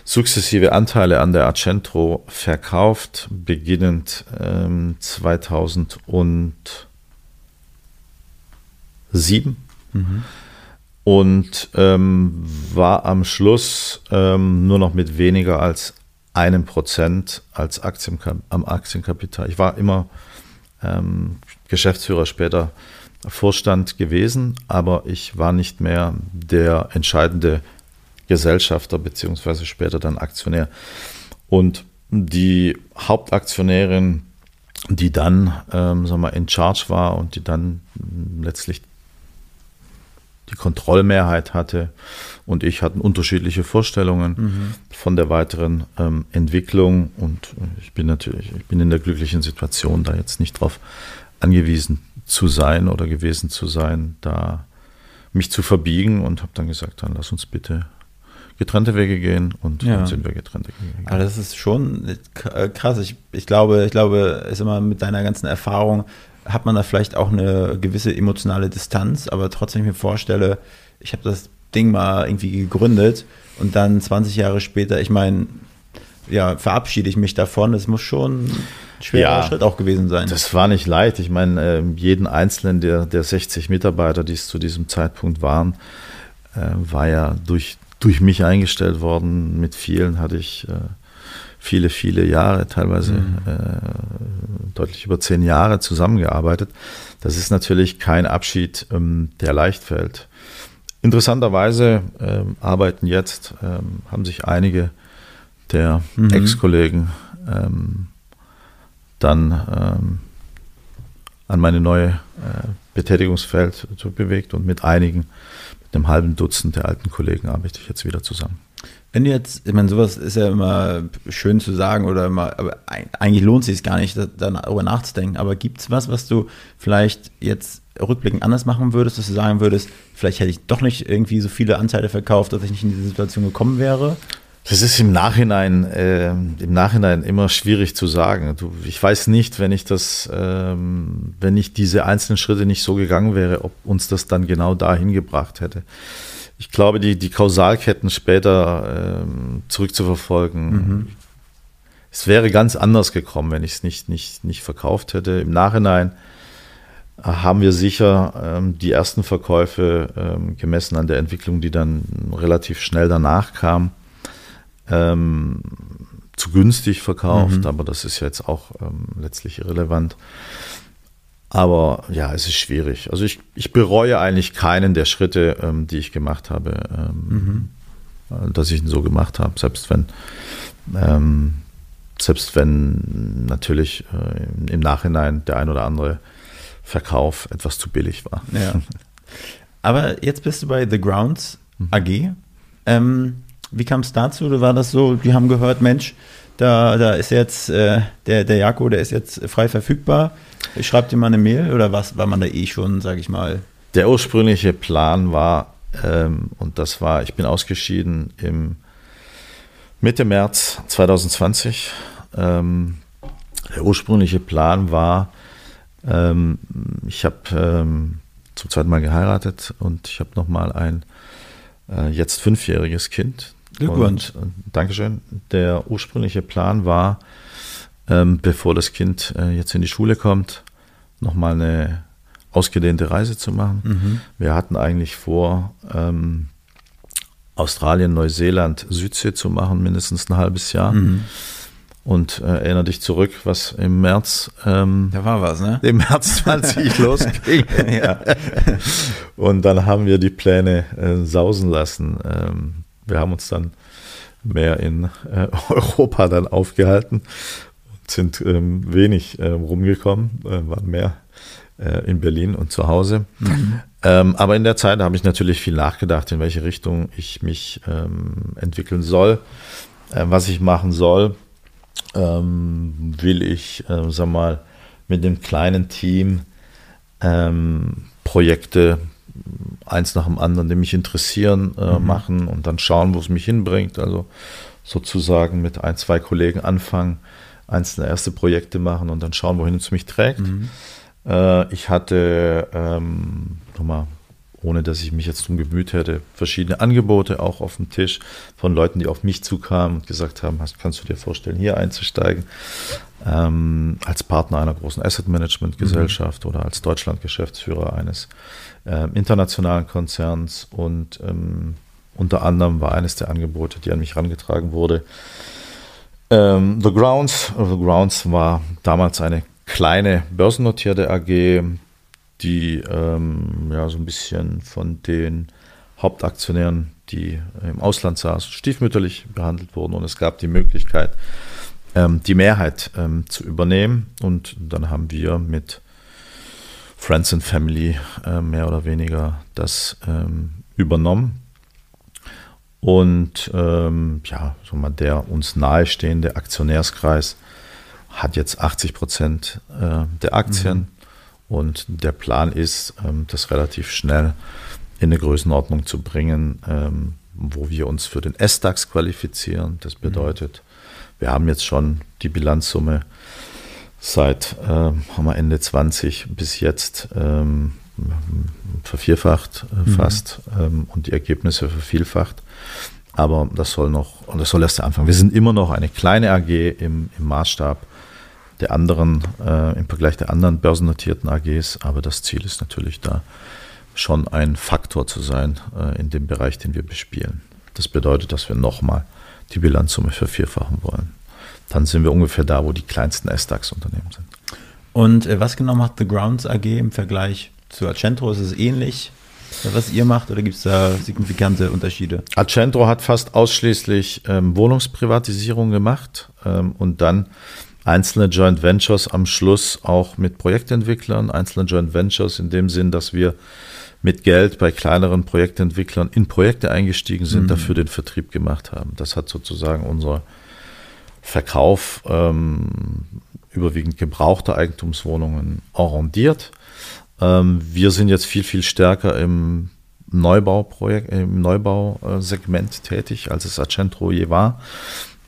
sukzessive Anteile an der Accentro verkauft, beginnend ähm, 2007. Mhm. Und ähm, war am Schluss ähm, nur noch mit weniger als einem Prozent als Aktienkap am Aktienkapital. Ich war immer ähm, Geschäftsführer, später Vorstand gewesen, aber ich war nicht mehr der entscheidende Gesellschafter beziehungsweise später dann Aktionär. Und die Hauptaktionärin, die dann ähm, sagen wir, in Charge war und die dann letztlich die Kontrollmehrheit hatte und ich hatten unterschiedliche Vorstellungen mhm. von der weiteren ähm, Entwicklung und ich bin natürlich, ich bin in der glücklichen Situation, da jetzt nicht drauf angewiesen zu sein oder gewesen zu sein, da mich zu verbiegen und habe dann gesagt, dann lass uns bitte getrennte Wege gehen und ja. dann sind wir getrennte Wege gegangen. Aber das ist schon krass. Ich, ich glaube, ich glaube, ist immer mit deiner ganzen Erfahrung hat man da vielleicht auch eine gewisse emotionale Distanz, aber trotzdem mir vorstelle, ich habe das Ding mal irgendwie gegründet und dann 20 Jahre später, ich meine, ja, verabschiede ich mich davon. Das muss schon ein schwerer ja, Schritt auch gewesen sein. Das war nicht leicht. Ich meine, ähm, jeden einzelnen der, der 60 Mitarbeiter, die es zu diesem Zeitpunkt waren, äh, war ja durch, durch mich eingestellt worden. Mit vielen hatte ich äh, viele, viele Jahre, teilweise mhm. äh, deutlich über zehn Jahre zusammengearbeitet. Das ist natürlich kein Abschied, ähm, der leicht fällt. Interessanterweise ähm, arbeiten jetzt, ähm, haben sich einige der mhm. Ex-Kollegen ähm, dann ähm, an meine neue äh, Betätigungsfeld bewegt und mit einigen, einem halben Dutzend der alten Kollegen arbeite ich jetzt wieder zusammen. Wenn du jetzt, ich meine, sowas ist ja immer schön zu sagen oder immer, aber eigentlich lohnt es sich gar nicht, darüber nachzudenken. Aber gibt es was, was du vielleicht jetzt rückblickend anders machen würdest, dass du sagen würdest, vielleicht hätte ich doch nicht irgendwie so viele Anteile verkauft, dass ich nicht in diese Situation gekommen wäre? Das ist im Nachhinein, äh, im Nachhinein immer schwierig zu sagen. Du, ich weiß nicht, wenn ich das, ähm, wenn ich diese einzelnen Schritte nicht so gegangen wäre, ob uns das dann genau dahin gebracht hätte. Ich glaube, die, die Kausalketten später ähm, zurückzuverfolgen, mhm. es wäre ganz anders gekommen, wenn ich es nicht, nicht, nicht verkauft hätte. Im Nachhinein haben wir sicher ähm, die ersten Verkäufe ähm, gemessen an der Entwicklung, die dann relativ schnell danach kam ähm, zu günstig verkauft, mhm. aber das ist jetzt auch ähm, letztlich irrelevant. Aber ja, es ist schwierig. Also ich, ich bereue eigentlich keinen der Schritte, ähm, die ich gemacht habe, ähm, mhm. Dass ich ihn so gemacht habe, selbst wenn ähm, selbst wenn natürlich äh, im Nachhinein der ein oder andere Verkauf etwas zu billig war. Ja. Aber jetzt bist du bei The Grounds AG. Ähm, wie kam es dazu? War das so, die haben gehört, Mensch, da, da ist jetzt äh, der, der Jako, der ist jetzt frei verfügbar. Ich schreibe dir mal eine Mail oder was war man da eh schon, sage ich mal? Der ursprüngliche Plan war, ähm, und das war, ich bin ausgeschieden im Mitte März 2020. Ähm, der ursprüngliche Plan war, ähm, ich habe ähm, zum zweiten Mal geheiratet und ich habe nochmal ein äh, jetzt fünfjähriges Kind. Glückwunsch. Und, Dankeschön. Der ursprüngliche Plan war, ähm, bevor das Kind äh, jetzt in die Schule kommt, nochmal eine ausgedehnte Reise zu machen. Mhm. Wir hatten eigentlich vor, ähm, Australien, Neuseeland, Südsee zu machen, mindestens ein halbes Jahr. Mhm. Und äh, erinnere dich zurück, was im März. Ähm, da war was, ne? Im März 20 losging. ja. Und dann haben wir die Pläne äh, sausen lassen. Ähm, wir haben uns dann mehr in äh, Europa dann aufgehalten und sind ähm, wenig äh, rumgekommen, äh, waren mehr äh, in Berlin und zu Hause. Mhm. Ähm, aber in der Zeit habe ich natürlich viel nachgedacht, in welche Richtung ich mich ähm, entwickeln soll, äh, was ich machen soll. Ähm, will ich, äh, sag mal, mit dem kleinen Team ähm, Projekte eins nach dem anderen, die mich interessieren, äh, mhm. machen und dann schauen, wo es mich hinbringt. Also sozusagen mit ein, zwei Kollegen anfangen, einzelne erste Projekte machen und dann schauen, wohin es mich trägt. Mhm. Äh, ich hatte ähm, nochmal ohne dass ich mich jetzt drum gemüht hätte, verschiedene Angebote auch auf dem Tisch von Leuten, die auf mich zukamen und gesagt haben, hast, kannst du dir vorstellen, hier einzusteigen, ähm, als Partner einer großen Asset Management Gesellschaft mhm. oder als Deutschland-Geschäftsführer eines äh, internationalen Konzerns und ähm, unter anderem war eines der Angebote, die an mich herangetragen wurde, ähm, The Grounds. The Grounds war damals eine kleine börsennotierte AG, die ähm, ja so ein bisschen von den Hauptaktionären, die im Ausland saßen, stiefmütterlich behandelt wurden und es gab die Möglichkeit, ähm, die Mehrheit ähm, zu übernehmen und dann haben wir mit Friends and Family äh, mehr oder weniger das ähm, übernommen. Und ähm, ja, so mal der uns nahestehende Aktionärskreis hat jetzt 80 Prozent äh, der Aktien. Mhm. Und der Plan ist, ähm, das relativ schnell in eine Größenordnung zu bringen, wo wir uns für den S-DAX qualifizieren. Das mhm. bedeutet, wir haben jetzt schon die Bilanzsumme seit äh, haben wir Ende 20 bis jetzt ähm, vervierfacht äh, mhm. fast ähm, und die Ergebnisse vervielfacht. Aber das soll noch, und das soll erst der Anfang. Wir sind immer noch eine kleine AG im, im Maßstab der anderen, äh, im Vergleich der anderen börsennotierten AGs. Aber das Ziel ist natürlich da schon ein Faktor zu sein äh, in dem Bereich, den wir bespielen. Das bedeutet, dass wir nochmal die Bilanzsumme vervierfachen wollen. Dann sind wir ungefähr da, wo die kleinsten S-DAX-Unternehmen sind. Und äh, was genau macht The Grounds AG im Vergleich zu Accentro? Ist es ähnlich? was ihr macht oder gibt es da signifikante Unterschiede? Accentro hat fast ausschließlich ähm, Wohnungsprivatisierung gemacht ähm, und dann einzelne Joint Ventures am Schluss auch mit Projektentwicklern, einzelne Joint Ventures in dem Sinn, dass wir mit Geld bei kleineren Projektentwicklern in Projekte eingestiegen sind, mhm. dafür den Vertrieb gemacht haben. Das hat sozusagen unser Verkauf ähm, überwiegend gebrauchter Eigentumswohnungen arrondiert. Ähm, wir sind jetzt viel, viel stärker im Neubauprojekt, im Neubausegment tätig, als es Accentro je war.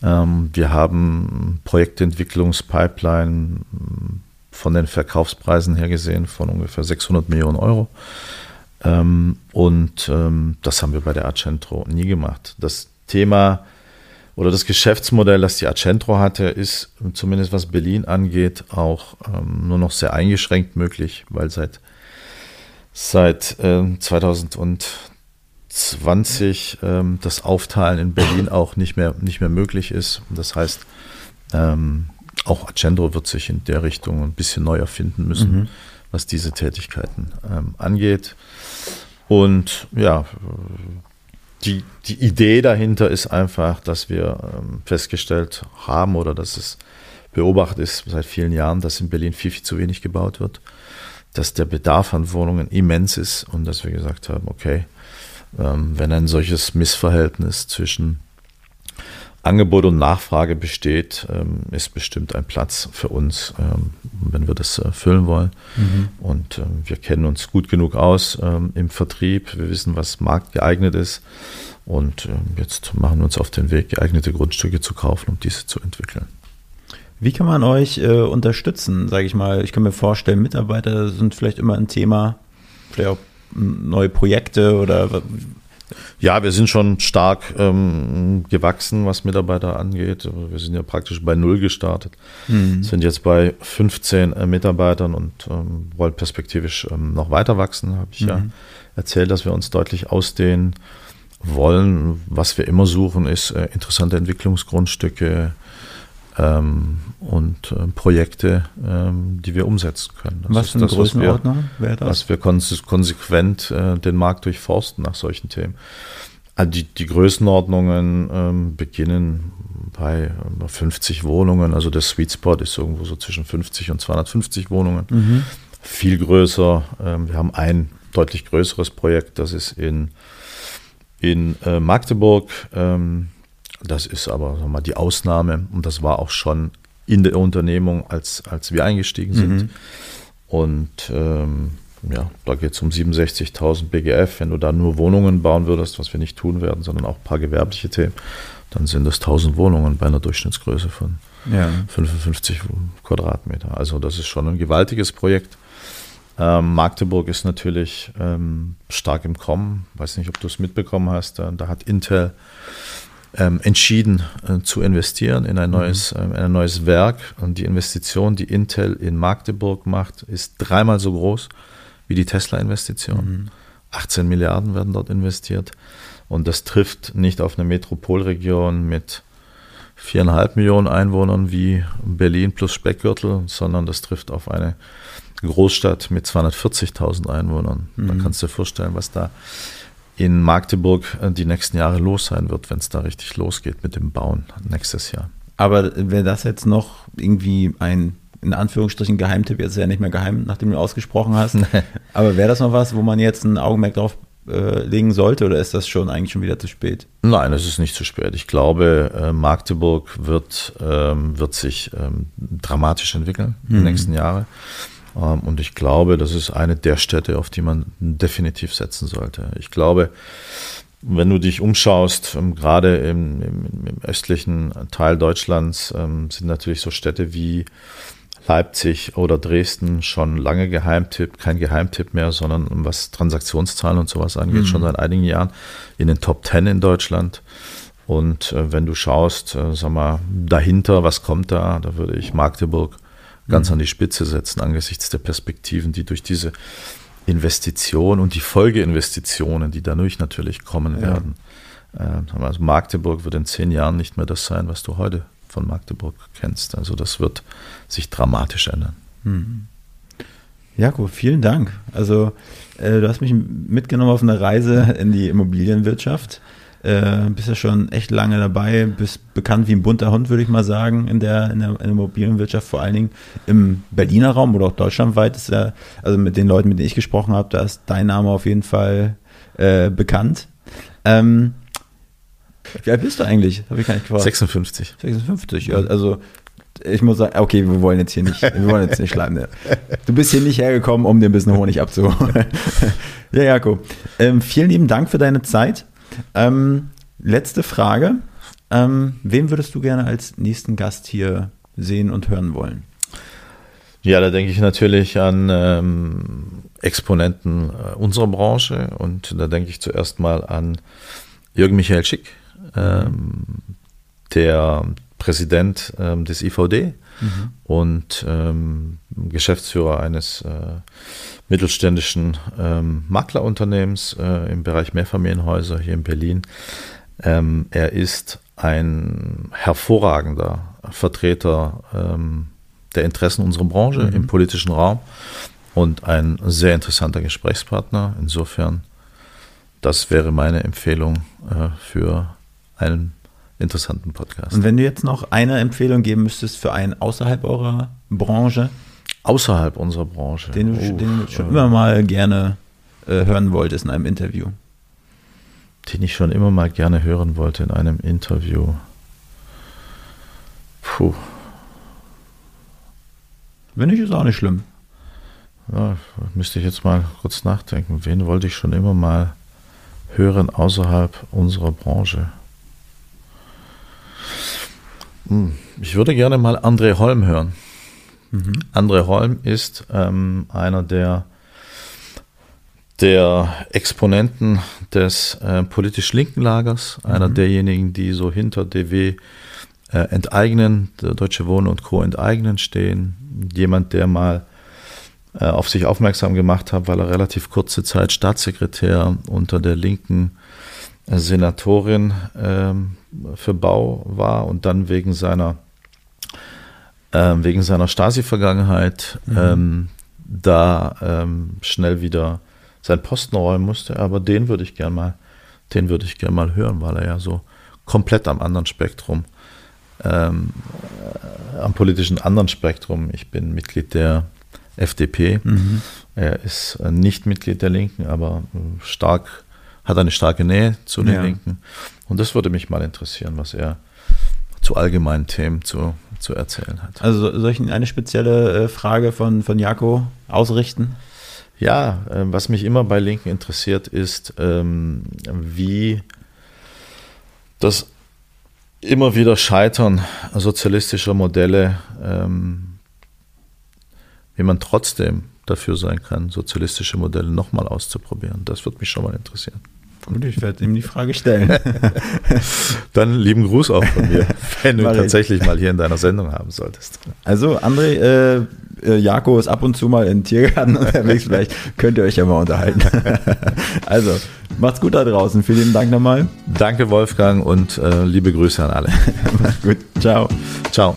Ähm, wir haben Projektentwicklungspipeline von den Verkaufspreisen her gesehen von ungefähr 600 Millionen Euro. Ähm, und ähm, das haben wir bei der Accentro nie gemacht. Das Thema oder das Geschäftsmodell, das die Accentro hatte, ist zumindest was Berlin angeht, auch ähm, nur noch sehr eingeschränkt möglich, weil seit, seit äh, 2020 ähm, das Aufteilen in Berlin auch nicht mehr, nicht mehr möglich ist. Das heißt, ähm, auch Accentro wird sich in der Richtung ein bisschen neu erfinden müssen, mhm. Was diese Tätigkeiten ähm, angeht. Und ja, die, die Idee dahinter ist einfach, dass wir ähm, festgestellt haben oder dass es beobachtet ist seit vielen Jahren, dass in Berlin viel, viel zu wenig gebaut wird, dass der Bedarf an Wohnungen immens ist und dass wir gesagt haben, okay, ähm, wenn ein solches Missverhältnis zwischen Angebot und Nachfrage besteht, ähm, ist bestimmt ein Platz für uns, ähm, wenn wir das erfüllen wollen. Mhm. Und ähm, wir kennen uns gut genug aus im Vertrieb. Wir wissen, was marktgeeignet ist. Und jetzt machen wir uns auf den Weg, geeignete Grundstücke zu kaufen, um diese zu entwickeln. Wie kann man euch äh, unterstützen, sage ich mal? Ich kann mir vorstellen, Mitarbeiter sind vielleicht immer ein Thema, vielleicht auch neue Projekte oder ja, wir sind schon stark ähm, gewachsen, was Mitarbeiter angeht. Wir sind ja praktisch bei Null gestartet, mhm. sind jetzt bei 15 äh, Mitarbeitern und ähm, wollen perspektivisch ähm, noch weiter wachsen. Habe ich mhm. ja erzählt, dass wir uns deutlich ausdehnen wollen. Was wir immer suchen, ist äh, interessante Entwicklungsgrundstücke, ähm, und äh, Projekte, ähm, die wir umsetzen können. Das was für eine das, Größenordnung wäre das? Dass wir konsequent äh, den Markt durchforsten nach solchen Themen. Also die, die Größenordnungen ähm, beginnen bei 50 Wohnungen, also der Sweet Spot ist irgendwo so zwischen 50 und 250 Wohnungen. Mhm. Viel größer. Ähm, wir haben ein deutlich größeres Projekt, das ist in, in äh, Magdeburg. Das ist aber mal, die Ausnahme und das war auch schon in der Unternehmung, als, als wir eingestiegen sind. Mhm. Und ähm, ja, da geht es um 67.000 BGF. Wenn du da nur Wohnungen bauen würdest, was wir nicht tun werden, sondern auch ein paar gewerbliche Themen, dann sind das 1000 Wohnungen bei einer Durchschnittsgröße von ja. 55 Quadratmeter. Also das ist schon ein gewaltiges Projekt. Ähm, Magdeburg ist natürlich ähm, stark im Kommen. Weiß nicht, ob du es mitbekommen hast. Da, da hat Intel ähm, entschieden äh, zu investieren in ein mhm. neues, mhm. äh, ein neues Werk. Und die Investition, die Intel in Magdeburg macht, ist dreimal so groß wie die Tesla-Investition. Mhm. 18 Milliarden werden dort investiert. Und das trifft nicht auf eine Metropolregion mit viereinhalb Millionen Einwohnern wie Berlin plus Speckgürtel, sondern das trifft auf eine Großstadt mit 240.000 Einwohnern. Mhm. Da kannst du dir vorstellen, was da in Magdeburg äh, die nächsten Jahre los sein wird, wenn es da richtig losgeht mit dem Bauen nächstes Jahr. Aber wäre das jetzt noch irgendwie ein, in Anführungsstrichen, Geheimtipp, jetzt ist ja nicht mehr geheim, nachdem du ausgesprochen hast, aber wäre das noch was, wo man jetzt ein Augenmerk drauf äh, legen sollte oder ist das schon eigentlich schon wieder zu spät? Nein, es ist nicht zu spät. Ich glaube, äh, Magdeburg wird, ähm, wird sich ähm, dramatisch entwickeln mhm. in den nächsten Jahren. Ähm, und ich glaube, das ist eine der Städte, auf die man definitiv setzen sollte. Ich glaube, wenn du dich umschaust, ähm, gerade im, im, im, östlichen Teil Deutschlands, ähm, sind natürlich so Städte wie Leipzig oder Dresden schon lange Geheimtipp, kein Geheimtipp mehr, sondern was Transaktionszahlen und sowas angeht, mhm. schon seit einigen Jahren in den Top Ten in Deutschland. Und äh, wenn du schaust, äh, sag mal, dahinter, was kommt da, da würde ich Magdeburg ganz mhm. an die Spitze setzen angesichts der Perspektiven, die durch diese Investition und die Folgeinvestitionen, die dadurch natürlich kommen ja. werden. Also Magdeburg wird in zehn Jahren nicht mehr das sein, was du heute von Magdeburg kennst. Also das wird sich dramatisch ändern. Mhm. Jakob, vielen Dank. Also äh, du hast mich mitgenommen auf eine Reise in die Immobilienwirtschaft. Äh, bist ja schon echt lange dabei, bist bekannt wie ein bunter Hund, würde ich mal sagen, in der, in der, in der Immobilienwirtschaft, vor allen Dingen im Berliner Raum oder auch deutschlandweit. Ist ja, also mit den Leuten, mit denen ich gesprochen habe, da ist dein Name auf jeden Fall äh, bekannt. Ähm, wie alt bist du eigentlich? Habe ich gar nicht gefragt. 56. 56, ja, also ich muss sagen, okay, wir wollen jetzt hier nicht, wir wollen jetzt nicht schleimen. Du bist hier nicht hergekommen, um dir ein bisschen Honig abzuholen. ja, Jakob, ähm, vielen lieben Dank für deine Zeit. Ähm, letzte Frage. Ähm, wen würdest du gerne als nächsten Gast hier sehen und hören wollen? Ja, da denke ich natürlich an ähm, Exponenten äh, unserer Branche und da denke ich zuerst mal an Jürgen Michael Schick, ähm, der Präsident ähm, des IVD mhm. und ähm, Geschäftsführer eines äh, mittelständischen ähm, Maklerunternehmens äh, im Bereich Mehrfamilienhäuser hier in Berlin. Ähm, er ist ein hervorragender Vertreter ähm, der Interessen unserer Branche mhm. im politischen Raum und ein sehr interessanter Gesprächspartner. Insofern, das wäre meine Empfehlung äh, für einen interessanten Podcast. Und wenn du jetzt noch eine Empfehlung geben müsstest für einen außerhalb eurer Branche? Außerhalb unserer Branche. Den, du, oh, den schon immer mal gerne äh, hören wolltest in einem Interview. Den ich schon immer mal gerne hören wollte in einem Interview. Puh. Wenn nicht, ist auch nicht schlimm. Ja, müsste ich jetzt mal kurz nachdenken. Wen wollte ich schon immer mal hören außerhalb unserer Branche? Hm, ich würde gerne mal André Holm hören. Mhm. André Holm ist ähm, einer der, der Exponenten des äh, politisch linken Lagers, mhm. einer derjenigen, die so hinter DW äh, enteignen, der Deutsche Wohnen und Co. enteignen stehen. Jemand, der mal äh, auf sich aufmerksam gemacht hat, weil er relativ kurze Zeit Staatssekretär unter der linken Senatorin ähm, für Bau war und dann wegen seiner ähm, wegen seiner Stasi-Vergangenheit mhm. ähm, da ähm, schnell wieder seinen Posten räumen musste. Aber den würde ich gern mal, den würde ich gern mal hören, weil er ja so komplett am anderen Spektrum, ähm, äh, am politischen anderen Spektrum. Ich bin Mitglied der FDP. Mhm. Er ist äh, nicht Mitglied der Linken, aber äh, stark hat eine starke Nähe zu den ja. Linken. Und das würde mich mal interessieren, was er zu allgemeinen Themen zu, zu erzählen hat. Also soll ich Ihnen eine spezielle äh, Frage von, von Jako ausrichten? Ja, äh, was mich immer bei Linken interessiert, ist, ähm, wie das immer wieder Scheitern sozialistischer Modelle, ähm, wie man trotzdem dafür sein kann, sozialistische Modelle nochmal auszuprobieren. Das würde mich schon mal interessieren. Gut, ich werde ihm die Frage stellen. Dann lieben Gruß auch von mir, wenn du ihn tatsächlich mal hier in deiner Sendung haben solltest. Also, André, äh, äh, Jako ist ab und zu mal in Tiergarten unterwegs. Vielleicht könnt ihr euch ja mal unterhalten. also, macht's gut da draußen. Vielen Dank nochmal. Danke, Wolfgang, und äh, liebe Grüße an alle. Macht's gut. Ciao. Ciao.